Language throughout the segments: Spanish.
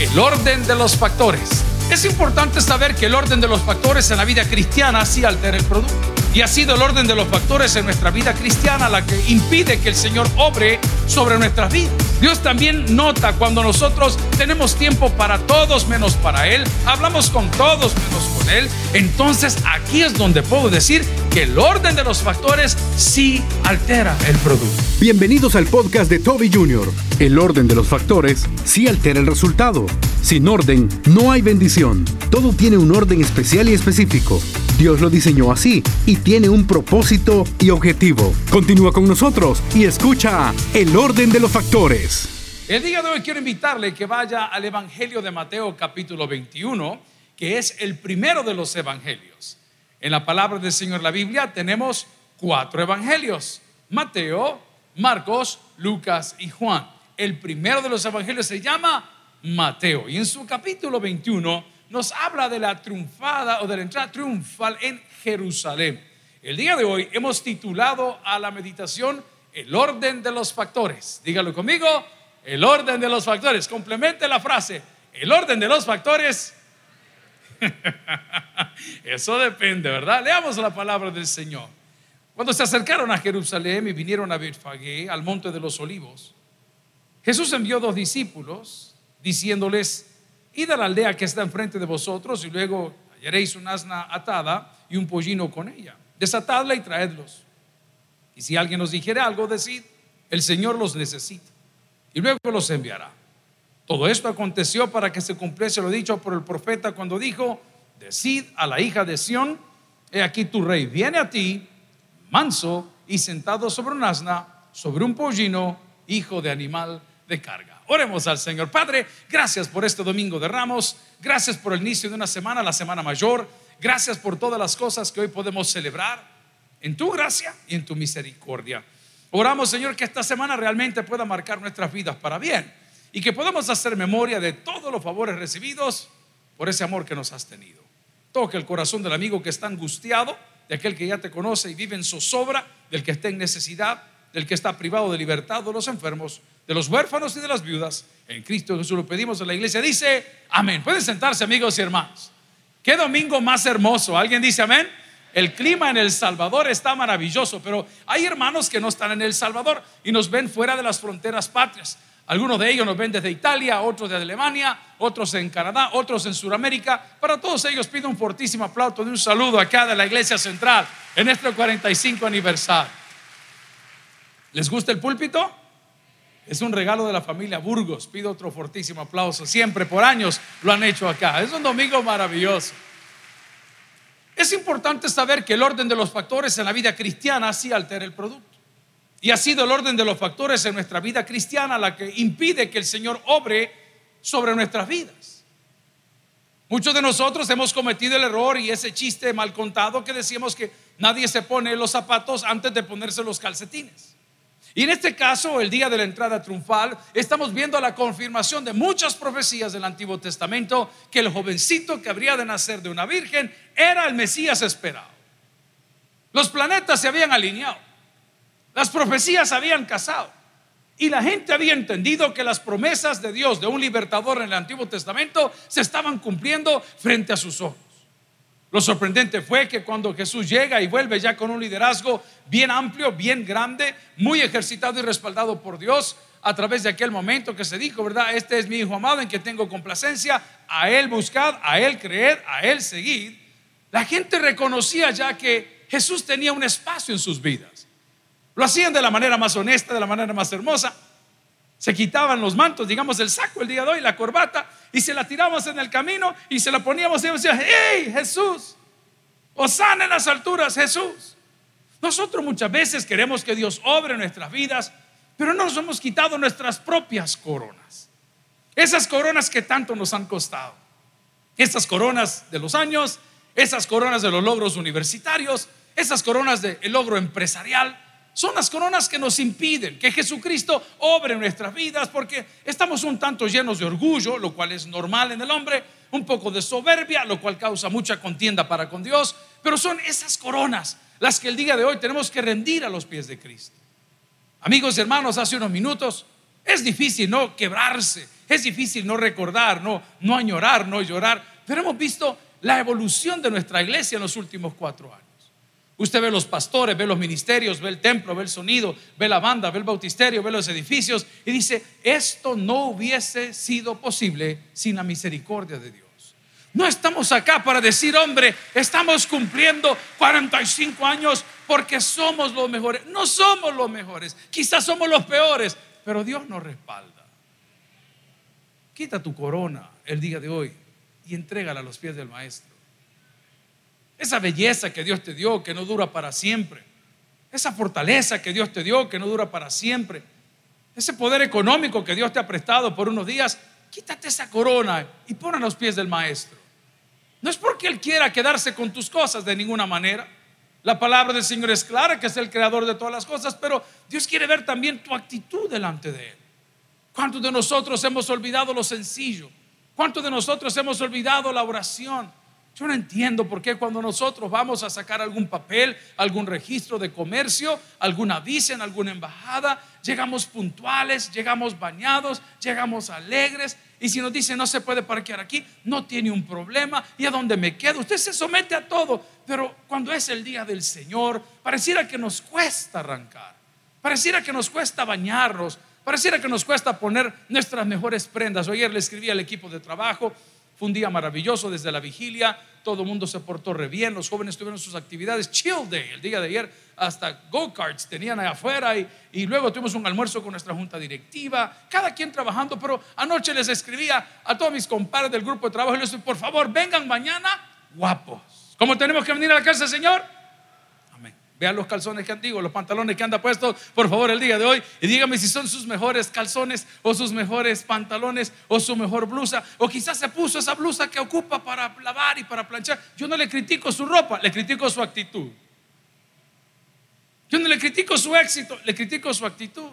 el orden de los factores. Es importante saber que el orden de los factores en la vida cristiana sí altera el producto. Y ha sido el orden de los factores en nuestra vida cristiana la que impide que el Señor obre sobre nuestras vidas. Dios también nota cuando nosotros tenemos tiempo para todos menos para Él, hablamos con todos menos con Él. Entonces aquí es donde puedo decir que el orden de los factores sí altera el producto. Bienvenidos al podcast de Toby Jr. El orden de los factores sí altera el resultado. Sin orden no hay bendición. Todo tiene un orden especial y específico. Dios lo diseñó así y tiene un propósito y objetivo. Continúa con nosotros y escucha el orden de los factores. El día de hoy quiero invitarle que vaya al Evangelio de Mateo capítulo 21, que es el primero de los evangelios. En la palabra del Señor, la Biblia, tenemos cuatro evangelios. Mateo, Marcos, Lucas y Juan. El primero de los evangelios se llama Mateo y en su capítulo 21 nos habla de la triunfada o de la entrada triunfal en Jerusalén. El día de hoy hemos titulado a la meditación El orden de los factores. Dígalo conmigo, el orden de los factores. Complemente la frase, el orden de los factores. Eso depende, ¿verdad? Leamos la palabra del Señor. Cuando se acercaron a Jerusalén y vinieron a Betfagé, al monte de los olivos, Jesús envió dos discípulos diciéndoles, id a la aldea que está enfrente de vosotros y luego hallaréis un asna atada y un pollino con ella. Desatadla y traedlos. Y si alguien os dijere algo, decid, el Señor los necesita. Y luego los enviará. Todo esto aconteció para que se cumpliese lo dicho por el profeta cuando dijo, decid a la hija de Sión, he aquí tu rey viene a ti, manso y sentado sobre un asna, sobre un pollino, hijo de animal de carga. Oremos al Señor. Padre, gracias por este domingo de ramos. Gracias por el inicio de una semana, la semana mayor. Gracias por todas las cosas que hoy podemos celebrar en tu gracia y en tu misericordia. Oramos, Señor, que esta semana realmente pueda marcar nuestras vidas para bien y que podamos hacer memoria de todos los favores recibidos por ese amor que nos has tenido. Toque el corazón del amigo que está angustiado, de aquel que ya te conoce y vive en zozobra, del que está en necesidad, del que está privado de libertad, de los enfermos de los huérfanos y de las viudas. En Cristo Jesús lo pedimos en la iglesia. Dice, amén. Pueden sentarse amigos y hermanos. Qué domingo más hermoso. ¿Alguien dice amén? El clima en El Salvador está maravilloso, pero hay hermanos que no están en El Salvador y nos ven fuera de las fronteras patrias. Algunos de ellos nos ven desde Italia, otros de Alemania, otros en Canadá, otros en Sudamérica. Para todos ellos pido un fortísimo aplauso de un saludo acá de la Iglesia Central en este 45 aniversario. ¿Les gusta el púlpito? Es un regalo de la familia Burgos. Pido otro fortísimo aplauso. Siempre por años lo han hecho acá. Es un domingo maravilloso. Es importante saber que el orden de los factores en la vida cristiana sí altera el producto. Y ha sido el orden de los factores en nuestra vida cristiana la que impide que el Señor obre sobre nuestras vidas. Muchos de nosotros hemos cometido el error y ese chiste mal contado que decíamos que nadie se pone los zapatos antes de ponerse los calcetines. Y en este caso, el día de la entrada triunfal, estamos viendo la confirmación de muchas profecías del Antiguo Testamento que el jovencito que habría de nacer de una virgen era el Mesías esperado. Los planetas se habían alineado, las profecías habían casado y la gente había entendido que las promesas de Dios de un libertador en el Antiguo Testamento se estaban cumpliendo frente a sus ojos. Lo sorprendente fue que cuando Jesús llega y vuelve ya con un liderazgo bien amplio, bien grande, muy ejercitado y respaldado por Dios, a través de aquel momento que se dijo, ¿verdad? Este es mi Hijo amado en que tengo complacencia, a Él buscad, a Él creed, a Él seguid. La gente reconocía ya que Jesús tenía un espacio en sus vidas. Lo hacían de la manera más honesta, de la manera más hermosa. Se quitaban los mantos, digamos el saco el día de hoy, la corbata, y se la tirábamos en el camino y se la poníamos y decíamos, ¡Hey Jesús! Osana en las alturas, Jesús. Nosotros muchas veces queremos que Dios obre nuestras vidas, pero no nos hemos quitado nuestras propias coronas. Esas coronas que tanto nos han costado. Esas coronas de los años, esas coronas de los logros universitarios, esas coronas del logro empresarial, son las coronas que nos impiden que Jesucristo obre en nuestras vidas porque estamos un tanto llenos de orgullo, lo cual es normal en el hombre, un poco de soberbia, lo cual causa mucha contienda para con Dios, pero son esas coronas las que el día de hoy tenemos que rendir a los pies de Cristo. Amigos y hermanos, hace unos minutos es difícil no quebrarse Es difícil no recordar, no, no añorar, no llorar, pero hemos visto la evolución de nuestra iglesia en los últimos cuatro años. Usted ve los pastores, ve los ministerios, ve el templo, ve el sonido, ve la banda, ve el bautisterio, ve los edificios y dice, esto no hubiese sido posible sin la misericordia de Dios. No estamos acá para decir, hombre, estamos cumpliendo 45 años porque somos los mejores. No somos los mejores, quizás somos los peores, pero Dios nos respalda. Quita tu corona el día de hoy y entrégala a los pies del Maestro. Esa belleza que Dios te dio, que no dura para siempre. Esa fortaleza que Dios te dio, que no dura para siempre. Ese poder económico que Dios te ha prestado por unos días, quítate esa corona y pon a los pies del Maestro. No es porque Él quiera quedarse con tus cosas de ninguna manera. La palabra del Señor es clara, que es el creador de todas las cosas, pero Dios quiere ver también tu actitud delante de Él. ¿Cuántos de nosotros hemos olvidado lo sencillo? ¿Cuántos de nosotros hemos olvidado la oración? Yo no entiendo por qué cuando nosotros vamos a sacar algún papel, algún registro de comercio, alguna visa en alguna embajada, llegamos puntuales, llegamos bañados, llegamos alegres. Y si nos dice no se puede parquear aquí, no tiene un problema. ¿Y a dónde me quedo? Usted se somete a todo. Pero cuando es el día del Señor, pareciera que nos cuesta arrancar. Pareciera que nos cuesta bañarnos. Pareciera que nos cuesta poner nuestras mejores prendas. Ayer le escribí al equipo de trabajo fue un día maravilloso desde la vigilia, todo el mundo se portó re bien, los jóvenes tuvieron sus actividades, chill day, el día de ayer hasta go-karts tenían allá afuera y, y, luego tuvimos un almuerzo con nuestra junta directiva, cada quien trabajando, pero anoche les escribía a todos mis compadres del grupo de trabajo y les dije, por favor, vengan mañana guapos. ¿Cómo tenemos que venir a la casa Señor? Vean los calzones que han digo, los pantalones que anda puestos, por favor, el día de hoy. Y dígame si son sus mejores calzones o sus mejores pantalones o su mejor blusa. O quizás se puso esa blusa que ocupa para lavar y para planchar. Yo no le critico su ropa, le critico su actitud. Yo no le critico su éxito, le critico su actitud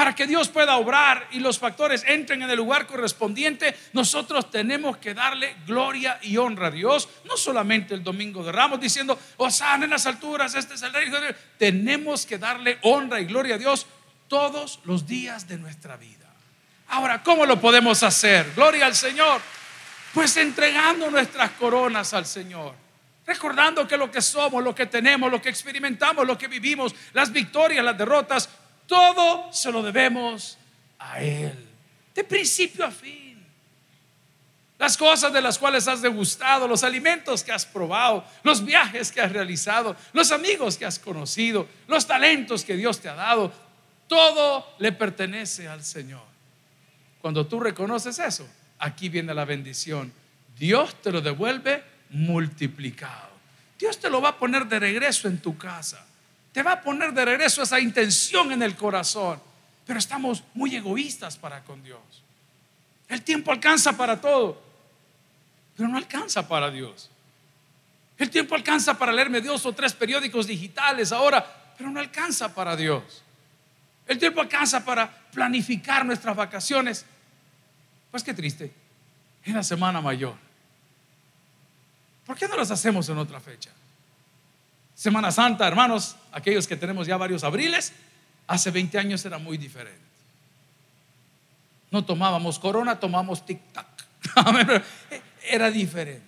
para que Dios pueda obrar y los factores entren en el lugar correspondiente, nosotros tenemos que darle gloria y honra a Dios, no solamente el domingo de Ramos diciendo, Osana en las alturas, este es el rey. Tenemos que darle honra y gloria a Dios todos los días de nuestra vida. Ahora, ¿cómo lo podemos hacer? Gloria al Señor. Pues entregando nuestras coronas al Señor. Recordando que lo que somos, lo que tenemos, lo que experimentamos, lo que vivimos, las victorias, las derrotas, todo se lo debemos a Él, de principio a fin. Las cosas de las cuales has degustado, los alimentos que has probado, los viajes que has realizado, los amigos que has conocido, los talentos que Dios te ha dado, todo le pertenece al Señor. Cuando tú reconoces eso, aquí viene la bendición. Dios te lo devuelve multiplicado. Dios te lo va a poner de regreso en tu casa te va a poner de regreso esa intención en el corazón. Pero estamos muy egoístas para con Dios. El tiempo alcanza para todo, pero no alcanza para Dios. El tiempo alcanza para leerme dos o tres periódicos digitales ahora, pero no alcanza para Dios. El tiempo alcanza para planificar nuestras vacaciones. Pues qué triste, en la semana mayor. ¿Por qué no las hacemos en otra fecha? Semana Santa, hermanos, aquellos que tenemos ya varios abriles, hace 20 años era muy diferente. No tomábamos corona, tomamos tic-tac. era diferente.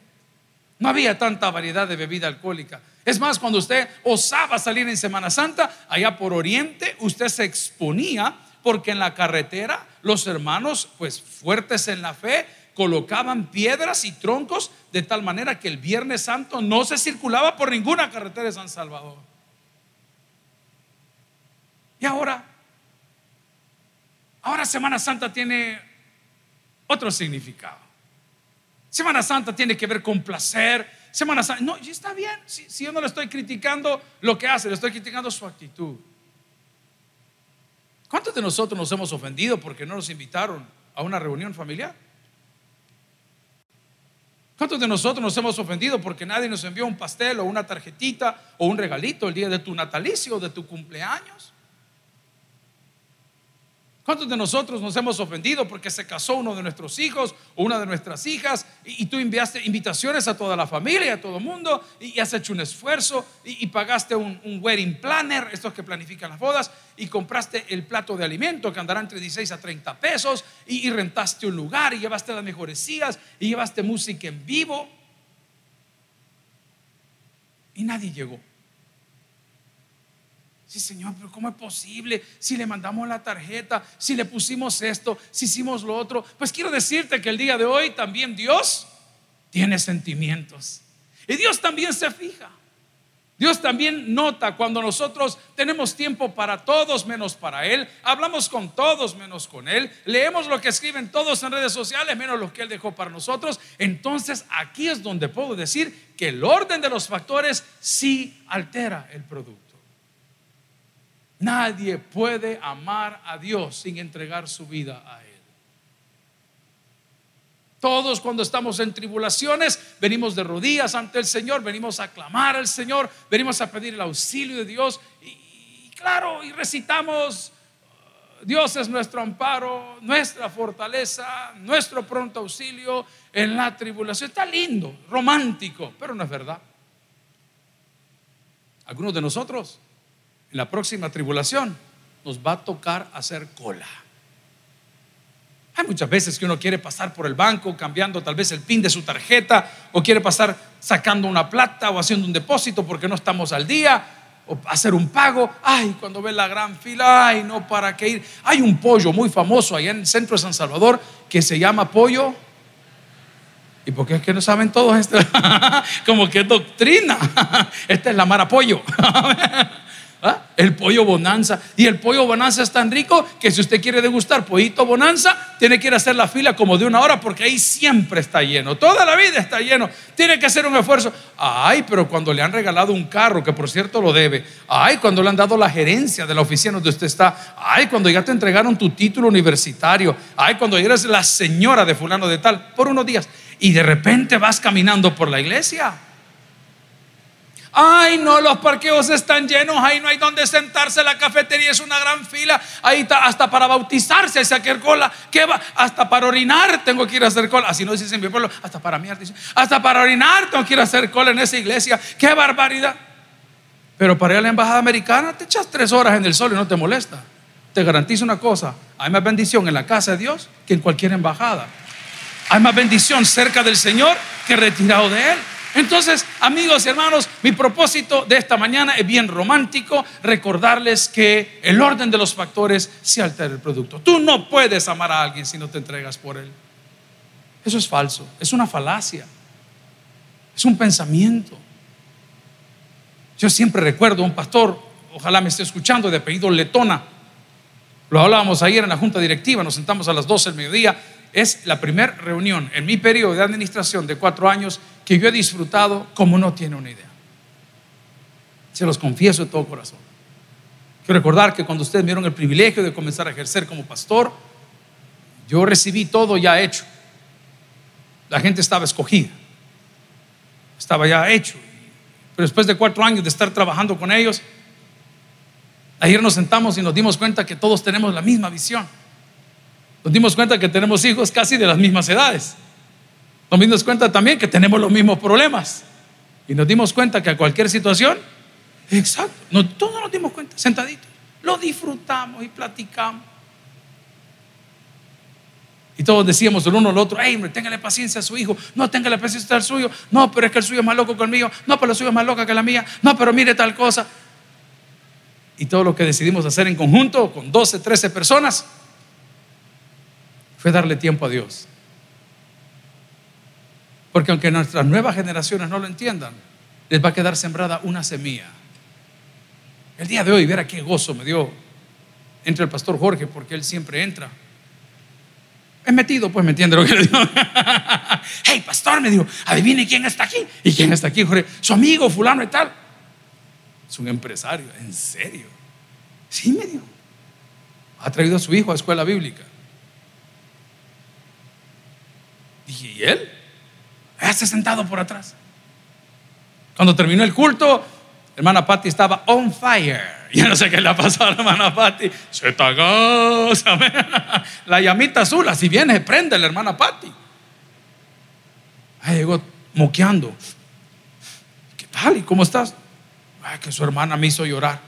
No había tanta variedad de bebida alcohólica. Es más, cuando usted osaba salir en Semana Santa, allá por Oriente, usted se exponía porque en la carretera los hermanos, pues fuertes en la fe, colocaban piedras y troncos de tal manera que el Viernes Santo no se circulaba por ninguna carretera de San Salvador. Y ahora, ahora Semana Santa tiene otro significado. Semana Santa tiene que ver con placer. Semana Santa, no, está bien. Si, si yo no le estoy criticando lo que hace, le estoy criticando su actitud. ¿Cuántos de nosotros nos hemos ofendido porque no nos invitaron a una reunión familiar? ¿Cuántos de nosotros nos hemos ofendido porque nadie nos envió un pastel o una tarjetita o un regalito el día de tu natalicio o de tu cumpleaños? ¿Cuántos de nosotros nos hemos ofendido porque se casó uno de nuestros hijos o una de nuestras hijas y, tú enviaste invitaciones a toda la familia, a todo el mundo, y, has hecho un esfuerzo y, pagaste un, wedding planner, estos que planifican las bodas, y compraste el plato de alimento que andará entre 16 a 30 pesos, y, rentaste un lugar, y llevaste las mejores sillas, y llevaste música en vivo, y nadie llegó. Sí, Señor, pero ¿cómo es posible? Si le mandamos la tarjeta, si le pusimos esto, si hicimos lo otro. Pues quiero decirte que el día de hoy también Dios tiene sentimientos. Y Dios también se fija. Dios también nota cuando nosotros tenemos tiempo para todos menos para Él, hablamos con todos menos con Él, leemos lo que escriben todos en redes sociales menos lo que Él dejó para nosotros. Entonces aquí es donde puedo decir que el orden de los factores sí altera el producto. Nadie puede amar a Dios sin entregar su vida a Él. Todos cuando estamos en tribulaciones venimos de rodillas ante el Señor, venimos a clamar al Señor, venimos a pedir el auxilio de Dios y, claro, y recitamos, Dios es nuestro amparo, nuestra fortaleza, nuestro pronto auxilio en la tribulación. Está lindo, romántico, pero no es verdad. Algunos de nosotros en la próxima tribulación nos va a tocar hacer cola. Hay muchas veces que uno quiere pasar por el banco cambiando tal vez el pin de su tarjeta o quiere pasar sacando una plata o haciendo un depósito porque no estamos al día o hacer un pago. Ay, cuando ve la gran fila, ay, no, ¿para qué ir? Hay un pollo muy famoso allá en el centro de San Salvador que se llama pollo. ¿Y por qué es que no saben todos esto? Como que es doctrina. Esta es la mara pollo. ¿Ah? El pollo bonanza. Y el pollo bonanza es tan rico que si usted quiere degustar pollito bonanza, tiene que ir a hacer la fila como de una hora porque ahí siempre está lleno. Toda la vida está lleno. Tiene que hacer un esfuerzo. Ay, pero cuando le han regalado un carro, que por cierto lo debe. Ay, cuando le han dado la gerencia de la oficina donde usted está. Ay, cuando ya te entregaron tu título universitario. Ay, cuando ya eres la señora de fulano de tal. Por unos días. Y de repente vas caminando por la iglesia. Ay, no, los parqueos están llenos, ahí no hay donde sentarse, la cafetería es una gran fila, ahí está, hasta para bautizarse hay que cola, ¿qué va? Hasta para orinar tengo que ir a hacer cola, así no dicen en mi pueblo, hasta para mí, hasta para orinar tengo que ir a hacer cola en esa iglesia, qué barbaridad. Pero para ir a la embajada americana te echas tres horas en el sol y no te molesta. Te garantizo una cosa, hay más bendición en la casa de Dios que en cualquier embajada. Hay más bendición cerca del Señor que retirado de Él. Entonces, amigos y hermanos, mi propósito de esta mañana es bien romántico, recordarles que el orden de los factores se altera el producto. Tú no puedes amar a alguien si no te entregas por él. Eso es falso, es una falacia, es un pensamiento. Yo siempre recuerdo un pastor, ojalá me esté escuchando, de apellido Letona. Lo hablábamos ayer en la junta directiva, nos sentamos a las 12 del mediodía. Es la primera reunión en mi periodo de administración de cuatro años que yo he disfrutado como no tiene una idea. Se los confieso de todo corazón. Quiero recordar que cuando ustedes vieron el privilegio de comenzar a ejercer como pastor, yo recibí todo ya hecho. La gente estaba escogida, estaba ya hecho. Pero después de cuatro años de estar trabajando con ellos, ayer nos sentamos y nos dimos cuenta que todos tenemos la misma visión. Nos dimos cuenta que tenemos hijos casi de las mismas edades. Nos dimos cuenta también que tenemos los mismos problemas. Y nos dimos cuenta que a cualquier situación, exacto, todos nos dimos cuenta, sentaditos, lo disfrutamos y platicamos. Y todos decíamos el uno al otro, hey, téngale paciencia a su hijo, no téngale paciencia al suyo, no, pero es que el suyo es más loco que el mío, no, pero el suyo es más loca que la mía, no, pero mire tal cosa. Y todo lo que decidimos hacer en conjunto, con 12, 13 personas, fue darle tiempo a Dios. Porque aunque nuestras nuevas generaciones no lo entiendan, les va a quedar sembrada una semilla. El día de hoy, verá qué gozo me dio entre el pastor Jorge, porque él siempre entra. Es metido, pues me entiende lo que le digo. hey, pastor, me dijo, adivine quién está aquí. ¿Y quién está aquí, Jorge? Su amigo, fulano y tal. Es un empresario, en serio. Sí, me dijo. Ha traído a su hijo a escuela bíblica. Dije, ¿y él? Hace sentado por atrás. Cuando terminó el culto, hermana Patty estaba on fire. Yo no sé qué le ha pasado a la hermana Patty. Se está La llamita azul, así viene, prende la hermana Patty. Ahí llegó moqueando. ¿Qué tal? ¿Y cómo estás? Ay, que su hermana me hizo llorar.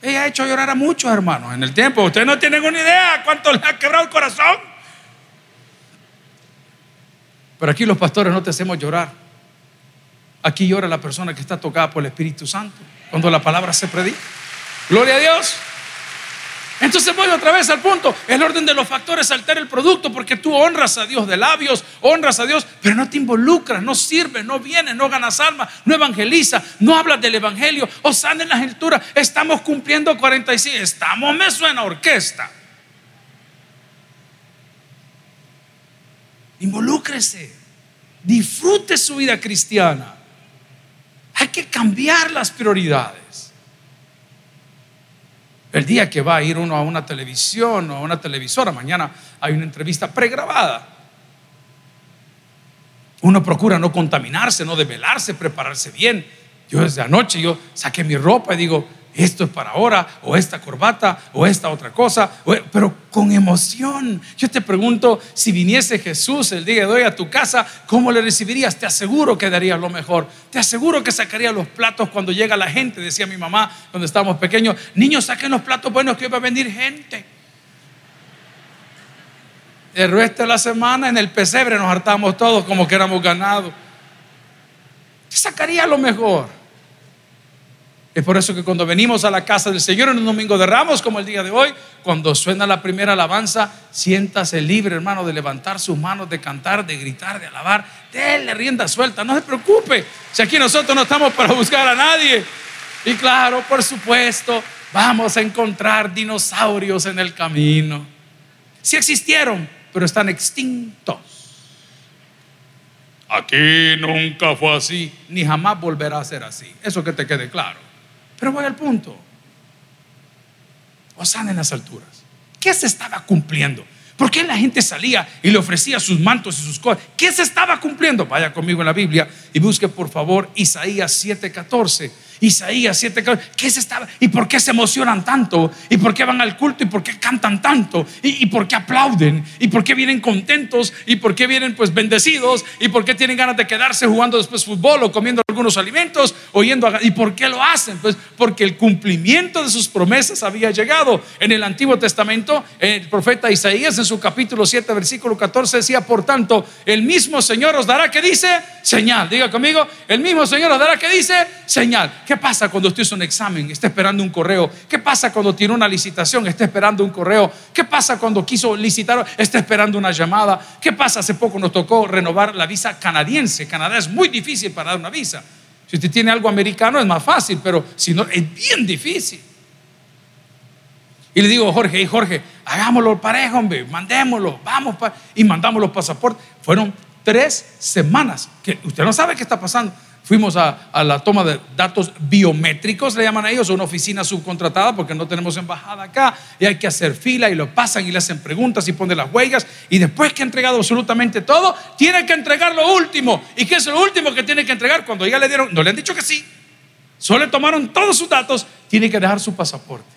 Ella ha hecho llorar a muchos hermanos en el tiempo. Ustedes no tienen una idea cuánto le ha quebrado el corazón. Pero aquí los pastores no te hacemos llorar. Aquí llora la persona que está tocada por el Espíritu Santo cuando la palabra se predica. Gloria a Dios. Entonces voy otra vez al punto. El orden de los factores altera el producto porque tú honras a Dios de labios, honras a Dios, pero no te involucras, no sirves, no vienes, no ganas alma, no evangeliza, no hablas del evangelio. O en la alturas. Estamos cumpliendo 45. Estamos, me suena orquesta. Involúcrese. Disfrute su vida cristiana. Hay que cambiar las prioridades. El día que va a ir uno a una televisión o a una televisora, mañana hay una entrevista pregrabada. Uno procura no contaminarse, no develarse, prepararse bien. Yo desde anoche yo saqué mi ropa y digo, esto es para ahora, o esta corbata, o esta otra cosa, pero con emoción. Yo te pregunto, si viniese Jesús el día de hoy a tu casa, ¿cómo le recibirías? Te aseguro que darías lo mejor. Te aseguro que sacaría los platos cuando llega la gente, decía mi mamá cuando estábamos pequeños. Niños, saquen los platos buenos que hoy va a venir gente. El resto de la semana en el pesebre nos hartamos todos como que éramos ganados. Te sacaría lo mejor. Es por eso que cuando venimos a la casa del Señor en un domingo de ramos como el día de hoy, cuando suena la primera alabanza, siéntase libre, hermano, de levantar sus manos, de cantar, de gritar, de alabar. Denle rienda suelta, no se preocupe. Si aquí nosotros no estamos para buscar a nadie. Y claro, por supuesto, vamos a encontrar dinosaurios en el camino. Si existieron, pero están extintos. Aquí nunca fue así, ni jamás volverá a ser así. Eso que te quede claro. Pero voy al punto. Osana en las alturas. ¿Qué se estaba cumpliendo? ¿Por qué la gente salía y le ofrecía sus mantos y sus cosas? ¿Qué se estaba cumpliendo? Vaya conmigo en la Biblia y busque por favor Isaías 7:14. Isaías 7, ¿qué se estaba? ¿Y por qué se emocionan tanto? ¿Y por qué van al culto? ¿Y por qué cantan tanto? ¿Y, por qué aplauden? ¿Y por qué vienen contentos? ¿Y por qué vienen pues bendecidos? ¿Y por qué tienen ganas de quedarse jugando después fútbol o comiendo algunos alimentos? Oyendo ¿Y por qué lo hacen? Pues porque el cumplimiento de sus promesas había llegado. En el Antiguo Testamento, el profeta Isaías en su capítulo 7, versículo 14 decía, por tanto, el mismo Señor os dará que dice señal. Diga conmigo, el mismo Señor os dará que dice señal. ¿Qué pasa cuando usted hizo un examen? Está esperando un correo. ¿Qué pasa cuando tiene una licitación? Está esperando un correo. ¿Qué pasa cuando quiso licitar? Está esperando una llamada. ¿Qué pasa? Hace poco nos tocó renovar la visa canadiense. Canadá es muy difícil para dar una visa. Si usted tiene algo americano es más fácil, pero si no, es bien difícil. Y le digo, Jorge, y Jorge, hagámoslo parejo, hombre, mandémoslo, vamos, y mandamos los pasaportes. Fueron tres semanas que usted no sabe qué está pasando. Fuimos a, la toma de datos biométricos, le llaman a ellos, una oficina subcontratada porque no tenemos embajada acá y hay que hacer fila y lo pasan y le hacen preguntas y ponen las huellas y después que ha entregado absolutamente todo, tiene que entregar lo último. ¿Y qué es lo último que tiene que entregar? Cuando ya le dieron, no le han dicho que sí, solo le tomaron todos sus datos, tiene que dejar su pasaporte.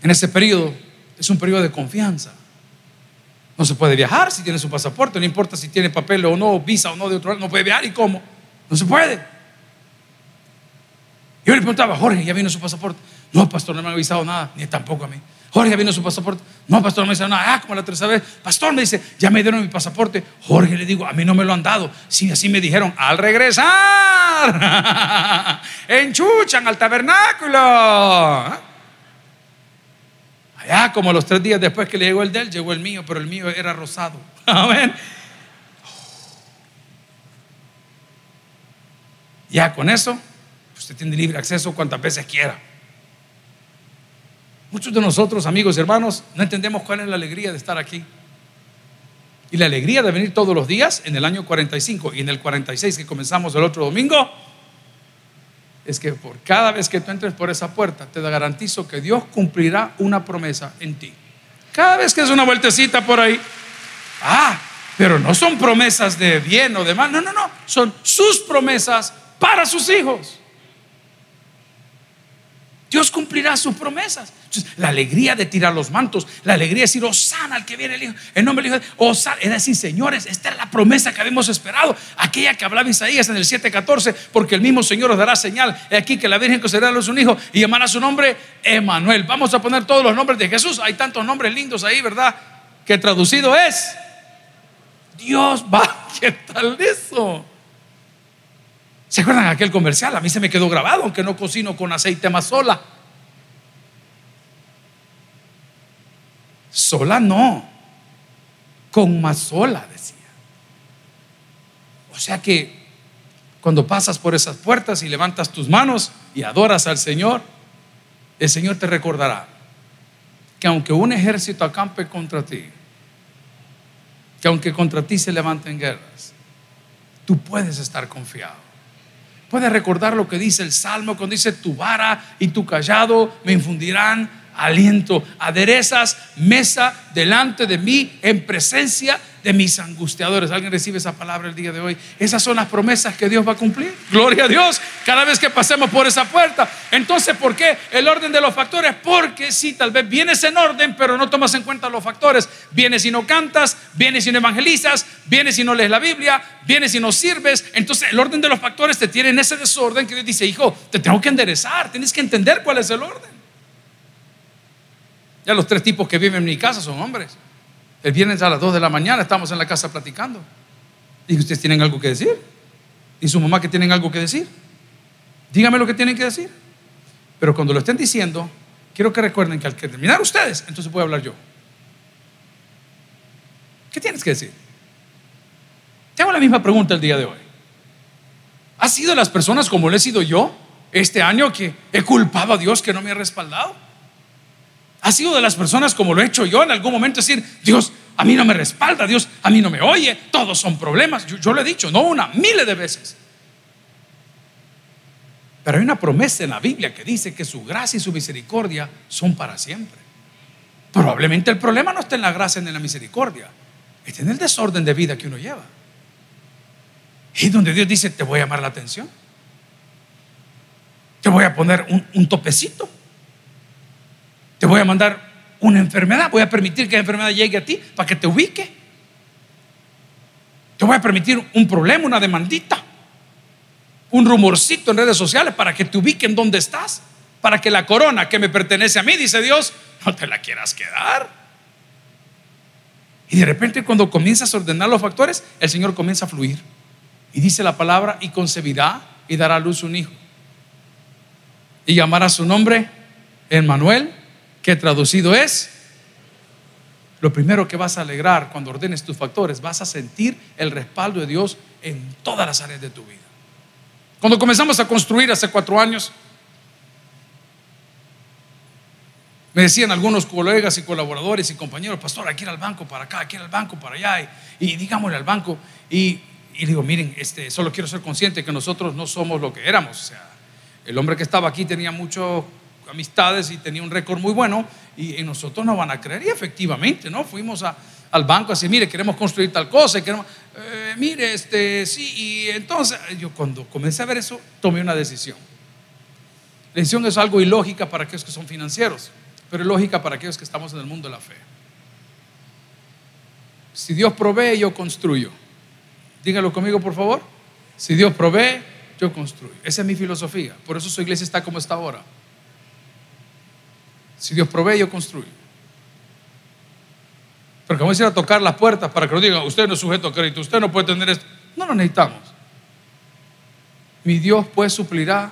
En ese periodo es un periodo de confianza. No se puede viajar si tiene su pasaporte, no importa si tiene papel o no, visa o no de otro lado, no puede viajar y cómo. No se puede. Yo le preguntaba, Jorge, ¿ya vino su pasaporte? No, pastor, no me ha avisado nada, ni tampoco a mí. Jorge, ¿ya vino su pasaporte? No, pastor, no me avisado nada. Ah, como la tercera vez. Pastor, me dice, ya me dieron mi pasaporte. Jorge, le digo, a mí no me lo han dado. Sí, así me dijeron, al regresar, enchuchan al tabernáculo. Ya como los tres días después que le llegó el de él, llegó el mío, pero el mío era rosado. Amén. Ya con eso, usted tiene libre acceso cuantas veces quiera. Muchos de nosotros, amigos y hermanos, no entendemos cuál es la alegría de estar aquí. Y la alegría de venir todos los días en el año 45 y en el 46 que comenzamos el otro domingo, es que por cada vez que tú entres por esa puerta, te garantizo que Dios cumplirá una promesa en ti. Cada vez que es una vueltecita por ahí, ah, pero no son promesas de bien o de mal, no, no, no, son sus promesas para sus hijos. Dios cumplirá sus promesas. La alegría de tirar los mantos, la alegría de decir, Osana al que viene el Hijo, el nombre del Hijo, Osana, es decir, señores, esta es la promesa que habíamos esperado, aquella que hablaba Isaías en el 7:14, porque el mismo Señor os dará señal, aquí que la Virgen concederá a luz un hijo y llamará su nombre Emanuel. Vamos a poner todos los nombres de Jesús, hay tantos nombres lindos ahí, ¿verdad? Que traducido es Dios va, ¿qué tal eso? ¿Se acuerdan aquel comercial? A mí se me quedó grabado, aunque no cocino con aceite más sola. Sola no, con más sola, decía. O sea que cuando pasas por esas puertas y levantas tus manos y adoras al Señor, el Señor te recordará que aunque un ejército acampe contra ti, que aunque contra ti se levanten guerras, tú puedes estar confiado. Puedes recordar lo que dice el Salmo cuando dice, tu vara y tu callado me infundirán aliento. Aderezas mesa delante de mí en presencia de mis angustiadores. ¿Alguien recibe esa palabra el día de hoy? Esas son las promesas que Dios va a cumplir. Gloria a Dios. Cada vez que pasemos por esa puerta. Entonces, ¿por qué el orden de los factores? Porque si tal vez vienes en orden, pero no tomas en cuenta los factores. Vienes y no cantas, vienes y no evangelizas, vienes y no lees la Biblia, vienes y no sirves. Entonces, el orden de los factores te tiene en ese desorden que Dios dice, hijo, te tengo que enderezar, tienes que entender cuál es el orden. Ya los tres tipos que viven en mi casa son hombres. El viernes a las 2 de la mañana estamos en la casa platicando. Y ustedes tienen algo que decir. Y su mamá que tienen algo que decir. Dígame lo que tienen que decir. Pero cuando lo estén diciendo, quiero que recuerden que al terminar ustedes, entonces voy a hablar yo. ¿Qué tienes que decir? Te hago la misma pregunta el día de hoy. ¿Has sido las personas como lo he sido yo este año que he culpado a Dios que no me ha respaldado? Ha sido de las personas como lo he hecho yo en algún momento, decir, Dios, a mí no me respalda, Dios, a mí no me oye, todos son problemas. Yo, lo he dicho, no una, miles de veces. Pero hay una promesa en la Biblia que dice que su gracia y su misericordia son para siempre. Probablemente el problema no está en la gracia ni en la misericordia, está en el desorden de vida que uno lleva. Y donde Dios dice, te voy a llamar la atención. Te voy a poner un topecito te voy a mandar una enfermedad, voy a permitir que la enfermedad llegue a ti para que te ubique. Te voy a permitir un problema, una demandita, un rumorcito en redes sociales para que te ubiquen donde estás, para que la corona que me pertenece a mí, dice Dios, no te la quieras quedar. Y de repente cuando comienzas a ordenar los factores, el Señor comienza a fluir. Y dice la palabra, y concebirá y dará a luz un hijo. Y llamará su nombre Emmanuel, que traducido es, lo primero que vas a alegrar cuando ordenes tus factores, vas a sentir el respaldo de Dios en todas las áreas de tu vida. Cuando comenzamos a construir hace cuatro años, me decían algunos colegas y colaboradores y compañeros, pastor, aquí ir al banco para acá, aquí ir al banco para allá, y, digámosle al banco, y, y, digo, miren, este, solo quiero ser consciente que nosotros no somos lo que éramos. O sea, el hombre que estaba aquí tenía mucho amistades y tenía un récord muy bueno y, nosotros no van a creer. Y efectivamente, ¿no? Fuimos al banco así, mire, queremos construir tal cosa, queremos, eh, mire, este, sí, y entonces yo cuando comencé a ver eso, tomé una decisión. La decisión es algo ilógica para aquellos que son financieros, pero es lógica para aquellos que estamos en el mundo de la fe. Si Dios provee, yo construyo. Dígalo conmigo, por favor. Si Dios provee, yo construyo. Esa es mi filosofía. Por eso su iglesia está como está ahora. Si Dios provee, yo construyo. Pero vamos a ir a tocar las puertas para que lo digan, usted no es sujeto a crédito, usted no puede tener esto. No lo necesitamos. Mi Dios pues suplirá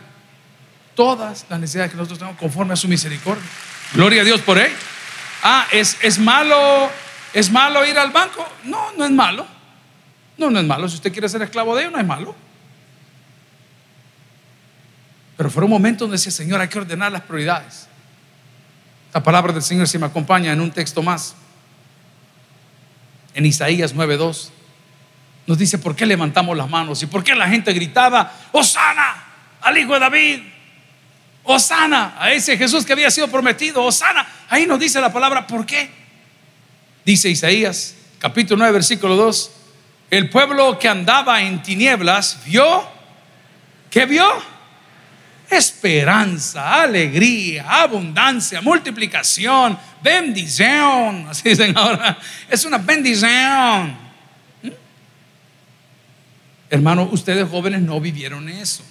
todas las necesidades que nosotros tenemos conforme a su misericordia. Gloria a Dios por él. Ah, ¿es, es malo, ¿es malo ir al banco? No, no es malo. No, no es malo. Si usted quiere ser esclavo de ellos, no es malo. Pero fue un momento donde decía, Señor, hay que ordenar las prioridades. La palabra del Señor se me acompaña en un texto más. En Isaías 9:2 nos dice por qué levantamos las manos y por qué la gente gritaba, Osana al hijo de David, Osana a ese Jesús que había sido prometido, Osana. Ahí nos dice la palabra, ¿por qué? Dice Isaías, capítulo 9, versículo 2, el pueblo que andaba en tinieblas vio, ¿qué vio? Esperanza, alegría, abundancia, multiplicación, bendición. Así dicen ahora. Es una bendición. ¿Mm? Hermano, ustedes jóvenes no vivieron eso.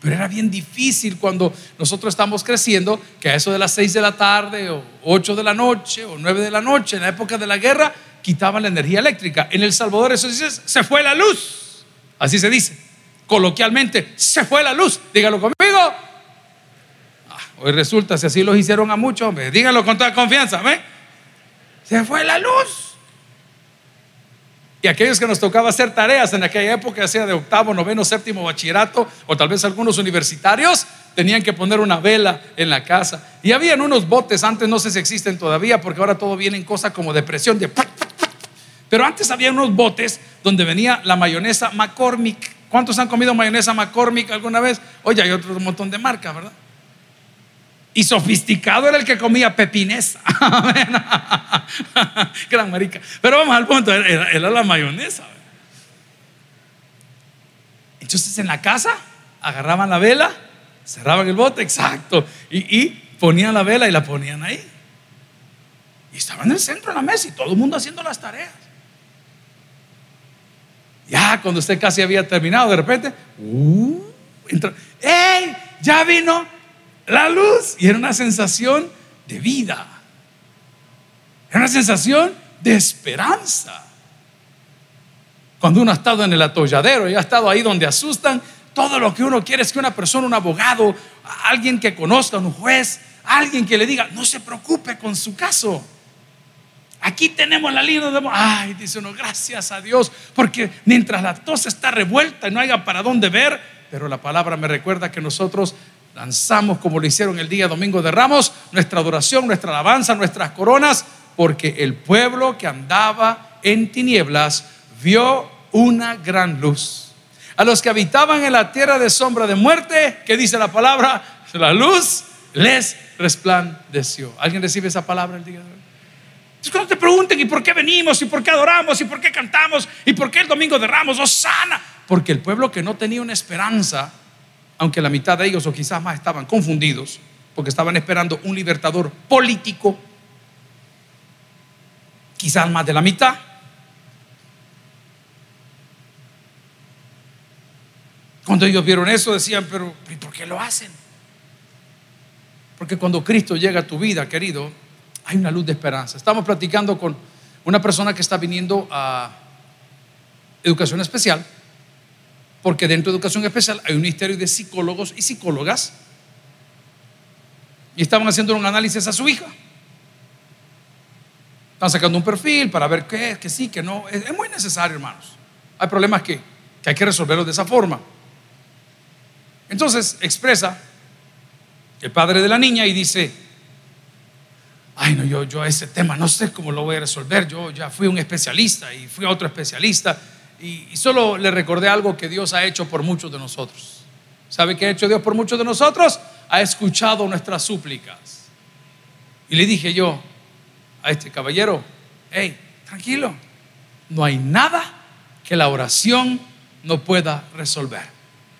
Pero era bien difícil cuando nosotros estamos creciendo, que a eso de las 6 de la tarde o 8 de la noche o 9 de la noche, en la época de la guerra, quitaban la energía eléctrica. En El Salvador eso dice, se fue la luz. Así se dice. Coloquialmente, se fue la luz. Dígalo conmigo. Ah, hoy resulta, si así los hicieron a muchos, díganlo con toda confianza. Se fue la luz. Y aquellos que nos tocaba hacer tareas en aquella época, sea de octavo, noveno, séptimo bachillerato, o tal vez algunos universitarios, tenían que poner una vela en la casa. Y habían unos botes, antes no sé si existen todavía, porque ahora todo viene en cosas como de presión, de... Pero antes había unos botes donde venía la mayonesa McCormick. ¿Cuántos han comido mayonesa McCormick alguna vez? Oye, hay otro montón de marcas, ¿verdad? Y sofisticado era el que comía pepinesa. Gran marica. Pero vamos al punto, era, la mayonesa. Entonces en la casa agarraban la vela, cerraban el bote, exacto, y, ponían la vela y la ponían ahí. Y estaban en el centro de la mesa y todo el mundo haciendo las tareas. Ya cuando usted casi había terminado, de repente, uh, ¡Ey! Ya vino la luz. Y era una sensación de vida. Era una sensación de esperanza. Cuando uno ha estado en el atolladero y ha estado ahí donde asustan, todo lo que uno quiere es que una persona, un abogado, alguien que conozca, un juez, alguien que le diga, no se preocupe con su caso. Aquí tenemos la línea de... Ay, dice uno, gracias a Dios, porque mientras la tos está revuelta y no haya para dónde ver, pero la palabra me recuerda que nosotros lanzamos como lo hicieron el día domingo de Ramos, nuestra adoración, nuestra alabanza, nuestras coronas, porque el pueblo que andaba en tinieblas vio una gran luz. A los que habitaban en la tierra de sombra de muerte, que dice la palabra, la luz les resplandeció. ¿Alguien recibe esa palabra el día de hoy? Entonces cuando te pregunten, ¿y por qué venimos? ¿Y por qué adoramos? ¿Y por qué cantamos? ¿Y por qué el domingo de Ramos? sana Porque el pueblo que no tenía una esperanza aunque la mitad de ellos o quizás más estaban confundidos, porque estaban esperando un libertador político, quizás más de la mitad. Cuando ellos vieron eso decían, pero ¿y por qué lo hacen? Porque cuando Cristo llega a tu vida, querido, hay una luz de esperanza. Estamos platicando con una persona que está viniendo a educación especial porque dentro de educación especial hay un ministerio de psicólogos y psicólogas y estaban haciendo un análisis a su hija. Están sacando un perfil para ver qué es, que sí, que no. Es, muy necesario, hermanos. Hay problemas que, que hay que resolverlos de esa forma. Entonces expresa el padre de la niña y dice, ay no, yo, yo ese tema no sé cómo lo voy a resolver, yo ya fui un especialista y fui a otro especialista y, solo le recordé algo que Dios ha hecho por muchos de nosotros. ¿Sabe qué ha hecho Dios por muchos de nosotros? Ha escuchado nuestras súplicas. Y le dije yo a este caballero, hey, tranquilo, no hay nada que la oración no pueda resolver.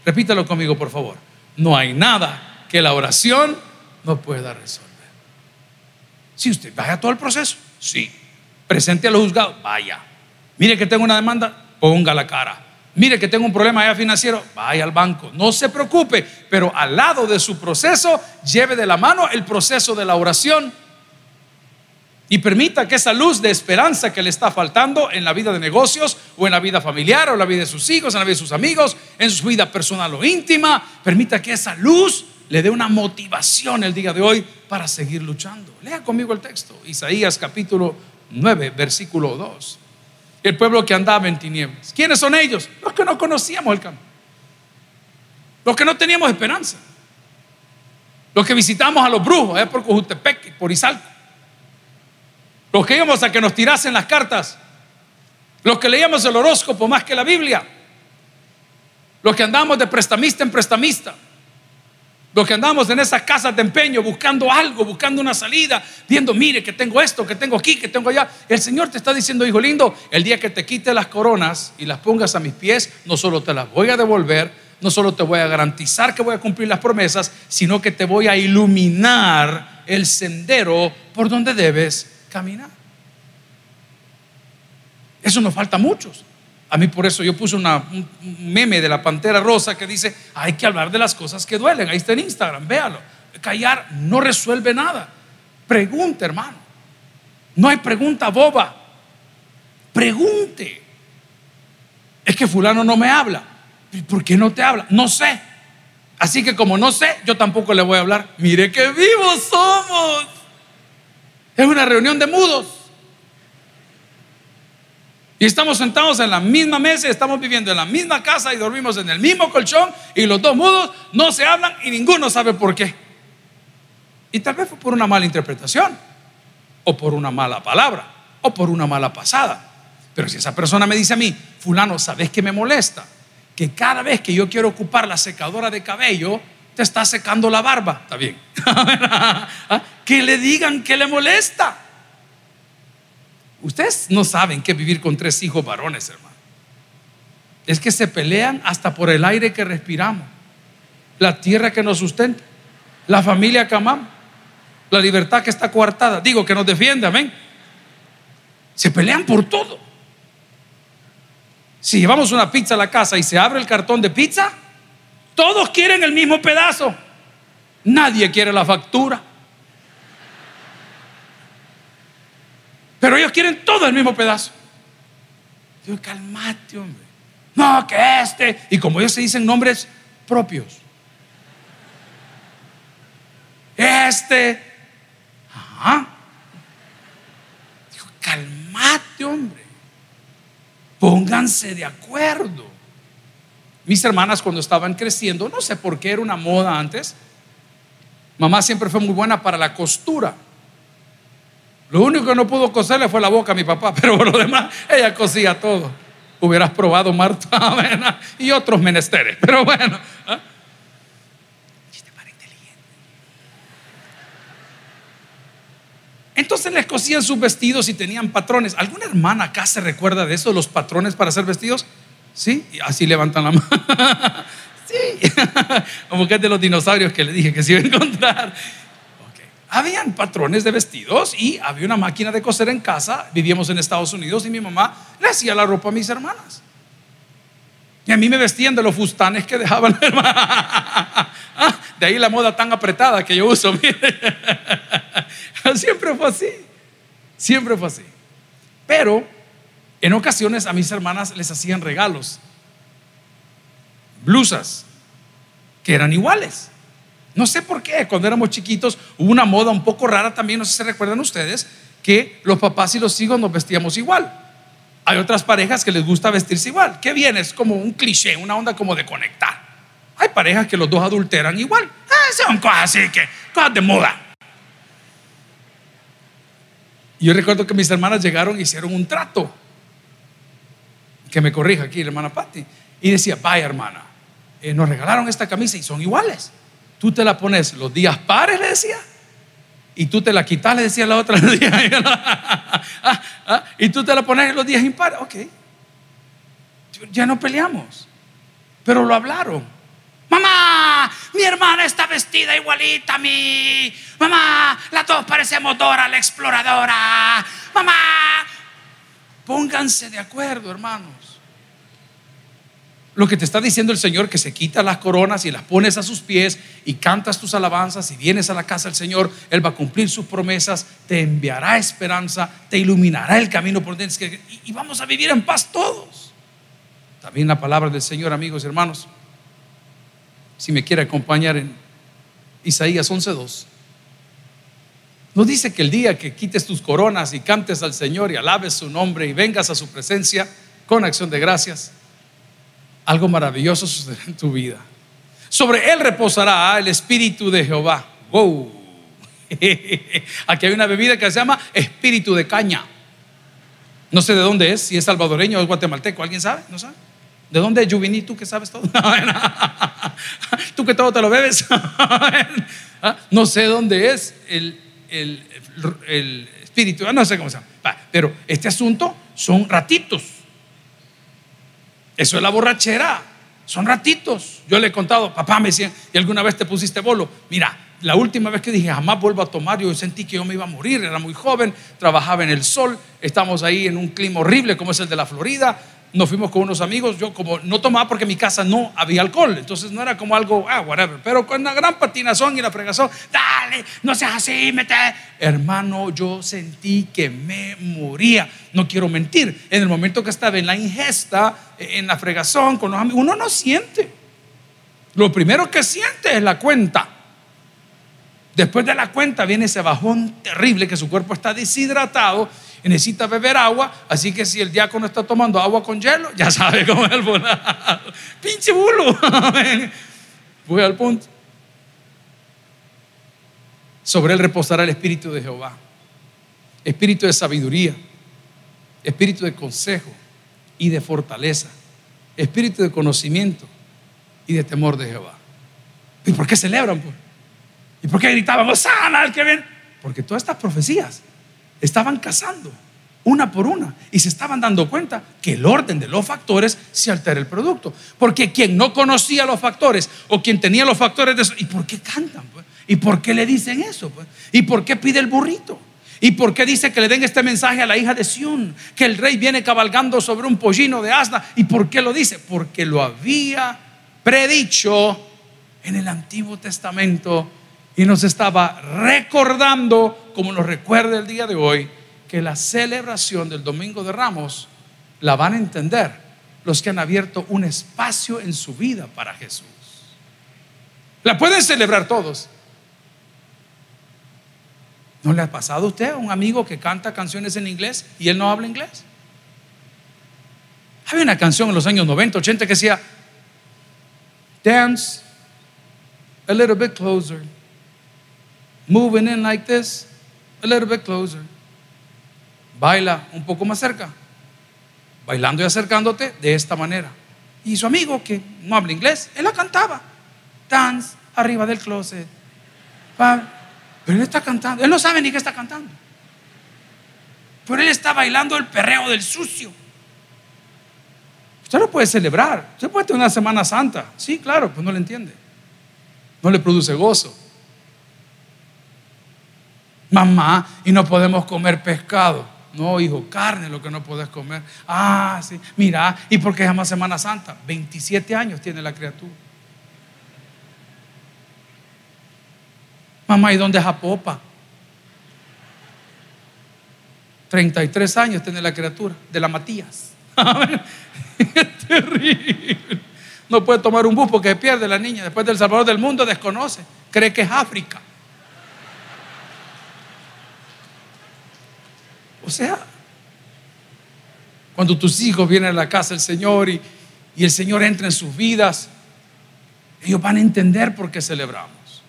Repítalo conmigo, por favor. No hay nada que la oración no pueda resolver. Si usted vaya todo el proceso, sí. Presente a los juzgados, vaya. Mire que tengo una demanda, ponga la cara. Mire que tengo un problema allá financiero, vaya al banco. No se preocupe, pero al lado de su proceso, lleve de la mano el proceso de la oración y permita que esa luz de esperanza que le está faltando en la vida de negocios o en la vida familiar o en la vida de sus hijos, en la vida de sus amigos, en su vida personal o íntima, permita que esa luz le dé una motivación el día de hoy para seguir luchando. Lea conmigo el texto, Isaías capítulo 9, versículo 2 el pueblo que andaba en tinieblas. ¿Quiénes son ellos? Los que no conocíamos el campo. Los que no teníamos esperanza. Los que visitamos a los brujos, allá por Cojutepec, por Izalco. Los que íbamos a que nos tirasen las cartas. Los que leíamos el horóscopo más que la Biblia. Los que andamos de prestamista en prestamista. Los que andamos en esas casas de empeño buscando algo, buscando una salida, viendo, mire que tengo esto, que tengo aquí, que tengo allá. El Señor te está diciendo, hijo lindo, el día que te quite las coronas y las pongas a mis pies, no solo te las voy a devolver, no solo te voy a garantizar que voy a cumplir las promesas, sino que te voy a iluminar el sendero por donde debes caminar. Eso nos falta a muchos. A mí por eso yo puse una, un meme de la pantera rosa que dice, hay que hablar de las cosas que duelen. Ahí está en Instagram, véalo. Callar no resuelve nada. Pregunta, hermano. No hay pregunta boba. Pregunte. Es que fulano no me habla. ¿Por qué no te habla? No sé. Así que como no sé, yo tampoco le voy a hablar. Mire qué vivos somos. Es una reunión de mudos. Y estamos sentados en la misma mesa, estamos viviendo en la misma casa y dormimos en el mismo colchón y los dos mudos no se hablan y ninguno sabe por qué. Y tal vez fue por una mala interpretación, o por una mala palabra, o por una mala pasada. Pero si esa persona me dice a mí, fulano, ¿sabes qué me molesta? Que cada vez que yo quiero ocupar la secadora de cabello, te está secando la barba. Está bien. ¿Ah? que le digan que le molesta. Ustedes no saben qué vivir con tres hijos varones, hermano. Es que se pelean hasta por el aire que respiramos, la tierra que nos sustenta, la familia que amamos, la libertad que está coartada. Digo que nos defiende, amén. Se pelean por todo. Si llevamos una pizza a la casa y se abre el cartón de pizza, todos quieren el mismo pedazo. Nadie quiere la factura. Pero ellos quieren todo el mismo pedazo. Digo, calmate, hombre. No, que este. Y como ellos se dicen nombres propios. Este. Ajá. Digo, calmate, hombre. Pónganse de acuerdo. Mis hermanas cuando estaban creciendo, no sé por qué era una moda antes, mamá siempre fue muy buena para la costura. Lo único que no pudo coserle fue la boca a mi papá, pero por lo demás ella cosía todo. Hubieras probado Marta y otros menesteres, pero bueno. ¿ah? Entonces les cosían sus vestidos y tenían patrones. ¿Alguna hermana acá se recuerda de eso, los patrones para hacer vestidos? Sí, así levantan la mano. sí, como que es de los dinosaurios que le dije que se iba a encontrar. Habían patrones de vestidos y había una máquina de coser en casa. Vivíamos en Estados Unidos y mi mamá le hacía la ropa a mis hermanas. Y a mí me vestían de los fustanes que dejaban. De ahí la moda tan apretada que yo uso. Siempre fue así. Siempre fue así. Pero en ocasiones a mis hermanas les hacían regalos. Blusas que eran iguales. No sé por qué. Cuando éramos chiquitos hubo una moda un poco rara también, no sé si se recuerdan ustedes, que los papás y los hijos nos vestíamos igual. Hay otras parejas que les gusta vestirse igual. Qué bien, es como un cliché, una onda como de conectar. Hay parejas que los dos adulteran igual. Ah, son cosas así que, cosas de moda. Yo recuerdo que mis hermanas llegaron y hicieron un trato. Que me corrija aquí, hermana Patti. Y decía, vaya hermana, eh, nos regalaron esta camisa y son iguales. Tú te la pones los días pares, le decía. Y tú te la quitas, le decía la otra. Ah, ah, y tú te la pones los días impares. Ok. Ya no peleamos. Pero lo hablaron. Mamá, mi hermana está vestida igualita a mí. Mamá, las dos parecemos Dora la exploradora. Mamá, pónganse de acuerdo, hermanos. Lo que te está diciendo el Señor, que se quita las coronas y las pones a sus pies y cantas tus alabanzas y vienes a la casa del Señor, Él va a cumplir sus promesas, te enviará esperanza, te iluminará el camino por dentro y vamos a vivir en paz todos. También la palabra del Señor, amigos y hermanos, si me quiere acompañar en Isaías 11.2, nos dice que el día que quites tus coronas y cantes al Señor y alabes su nombre y vengas a su presencia con acción de gracias, algo maravilloso sucederá en tu vida. Sobre él reposará el espíritu de Jehová. Wow. Aquí hay una bebida que se llama espíritu de caña. No sé de dónde es, si es salvadoreño o es guatemalteco. ¿Alguien sabe? ¿No sabe? ¿De dónde es Juvini? ¿Tú que sabes todo? ¿Tú que todo te lo bebes? ¿Ah? no sé dónde es el, el, el espíritu. No sé cómo se llama. Pero este asunto son ratitos. Eso es la borrachera. son ratitos. Yo le he contado, papá me decía, ¿y alguna vez te pusiste bolo? Mira, la última vez que dije jamás vuelvo a tomar, yo sentí que yo me iba a morir, era muy joven, trabajaba en el sol, estamos ahí en un clima horrible como es el de la Florida, nos fuimos con unos amigos, yo como no tomaba porque en mi casa no había alcohol, entonces no era como algo, ah, whatever, pero con la gran patinazón y la fregazón, dale, no seas así, mete. Hermano, yo sentí que me moría, no quiero mentir, en el momento que estaba en la ingesta, en la fregazón con los amigos, uno no siente. Lo primero que siente es la cuenta. Después de la cuenta viene ese bajón terrible que su cuerpo está deshidratado y necesita beber agua. Así que si el diácono está tomando agua con hielo, ya sabe cómo es el volado. Pinche bulo. Voy al punto. Sobre él reposará el espíritu de Jehová, espíritu de sabiduría, espíritu de consejo y de fortaleza, espíritu de conocimiento y de temor de Jehová. ¿Y por qué celebran? Pues? ¿Y por qué gritaban, sana al que ven? Porque todas estas profecías estaban casando una por una y se estaban dando cuenta que el orden de los factores se altera el producto. Porque quien no conocía los factores o quien tenía los factores de eso, ¿y por qué cantan? Pues? ¿Y por qué le dicen eso? Pues? ¿Y por qué pide el burrito? ¿Y por qué dice que le den este mensaje a la hija de Sión? Que el rey viene cabalgando sobre un pollino de asna. ¿Y por qué lo dice? Porque lo había predicho en el Antiguo Testamento y nos estaba recordando, como nos recuerda el día de hoy, que la celebración del Domingo de Ramos la van a entender los que han abierto un espacio en su vida para Jesús. La pueden celebrar todos. ¿No le ha pasado a usted a un amigo que canta canciones en inglés y él no habla inglés? Había una canción en los años 90, 80 que decía, Dance a little bit closer moving in like this, a little bit closer. Baila un poco más cerca, bailando y acercándote de esta manera. Y su amigo que no habla inglés, él la cantaba. Dance arriba del closet. Pero él está cantando, él no sabe ni qué está cantando. Pero él está bailando el perreo del sucio. Usted lo puede celebrar. Usted puede tener una Semana Santa. Sí, claro, pues no le entiende. No le produce gozo mamá, y no podemos comer pescado. No, hijo, carne lo que no puedes comer. Ah, sí. Mira, ¿y por qué llama Semana Santa? 27 años tiene la criatura. Mamá, ¿y dónde es Apopa? 33 años tiene la criatura de la Matías. es terrible. No puede tomar un bus porque pierde la niña. Después del Salvador del mundo desconoce. Cree que es África. O sea, cuando tus hijos vienen a la casa del Señor y, y el Señor entra en sus vidas, ellos van a entender por qué celebramos.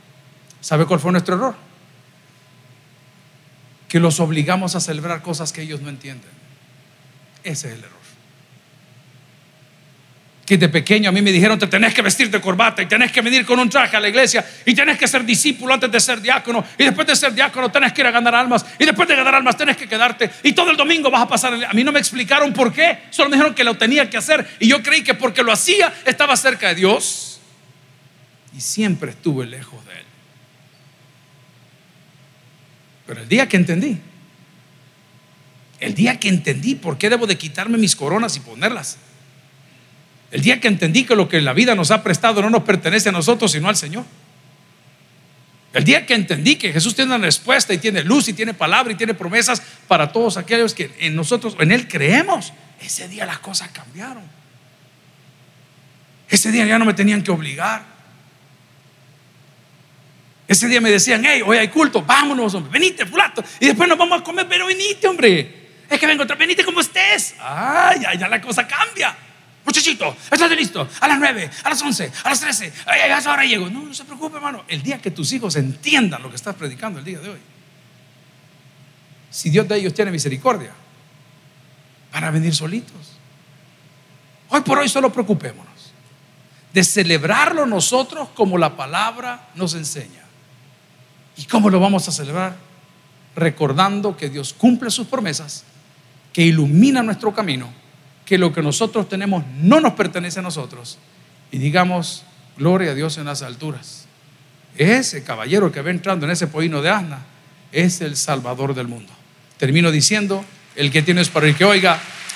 ¿Sabe cuál fue nuestro error? Que los obligamos a celebrar cosas que ellos no entienden. Ese es el error que de pequeño a mí me dijeron, te tenés que vestir de corbata y tenés que venir con un traje a la iglesia y tenés que ser discípulo antes de ser diácono y después de ser diácono tenés que ir a ganar almas y después de ganar almas tenés que quedarte y todo el domingo vas a pasar. A mí no me explicaron por qué, solo me dijeron que lo tenía que hacer y yo creí que porque lo hacía estaba cerca de Dios y siempre estuve lejos de Él. Pero el día que entendí, el día que entendí por qué debo de quitarme mis coronas y ponerlas, el día que entendí que lo que la vida nos ha prestado no nos pertenece a nosotros, sino al Señor. El día que entendí que Jesús tiene una respuesta y tiene luz y tiene palabra y tiene promesas para todos aquellos que en nosotros, en Él creemos, ese día las cosas cambiaron. Ese día ya no me tenían que obligar. Ese día me decían, hey, hoy hay culto, vámonos, hombre, venite, fulato. Y después nos vamos a comer, pero venite, hombre. Es que vengo otra, venite como estés. Ay, ya, ya la cosa cambia. Muchachito, estás listo. A las 9, a las 11, a las 13. Ay, a esa hora llego. No, no se preocupe, hermano. El día que tus hijos entiendan lo que estás predicando el día de hoy. Si Dios de ellos tiene misericordia, van a venir solitos. Hoy por hoy solo preocupémonos de celebrarlo nosotros como la palabra nos enseña. ¿Y cómo lo vamos a celebrar? Recordando que Dios cumple sus promesas, que ilumina nuestro camino que lo que nosotros tenemos no nos pertenece a nosotros y digamos, gloria a Dios en las alturas. Ese caballero que va entrando en ese pollino de asna es el Salvador del mundo. Termino diciendo, el que tienes para el que oiga,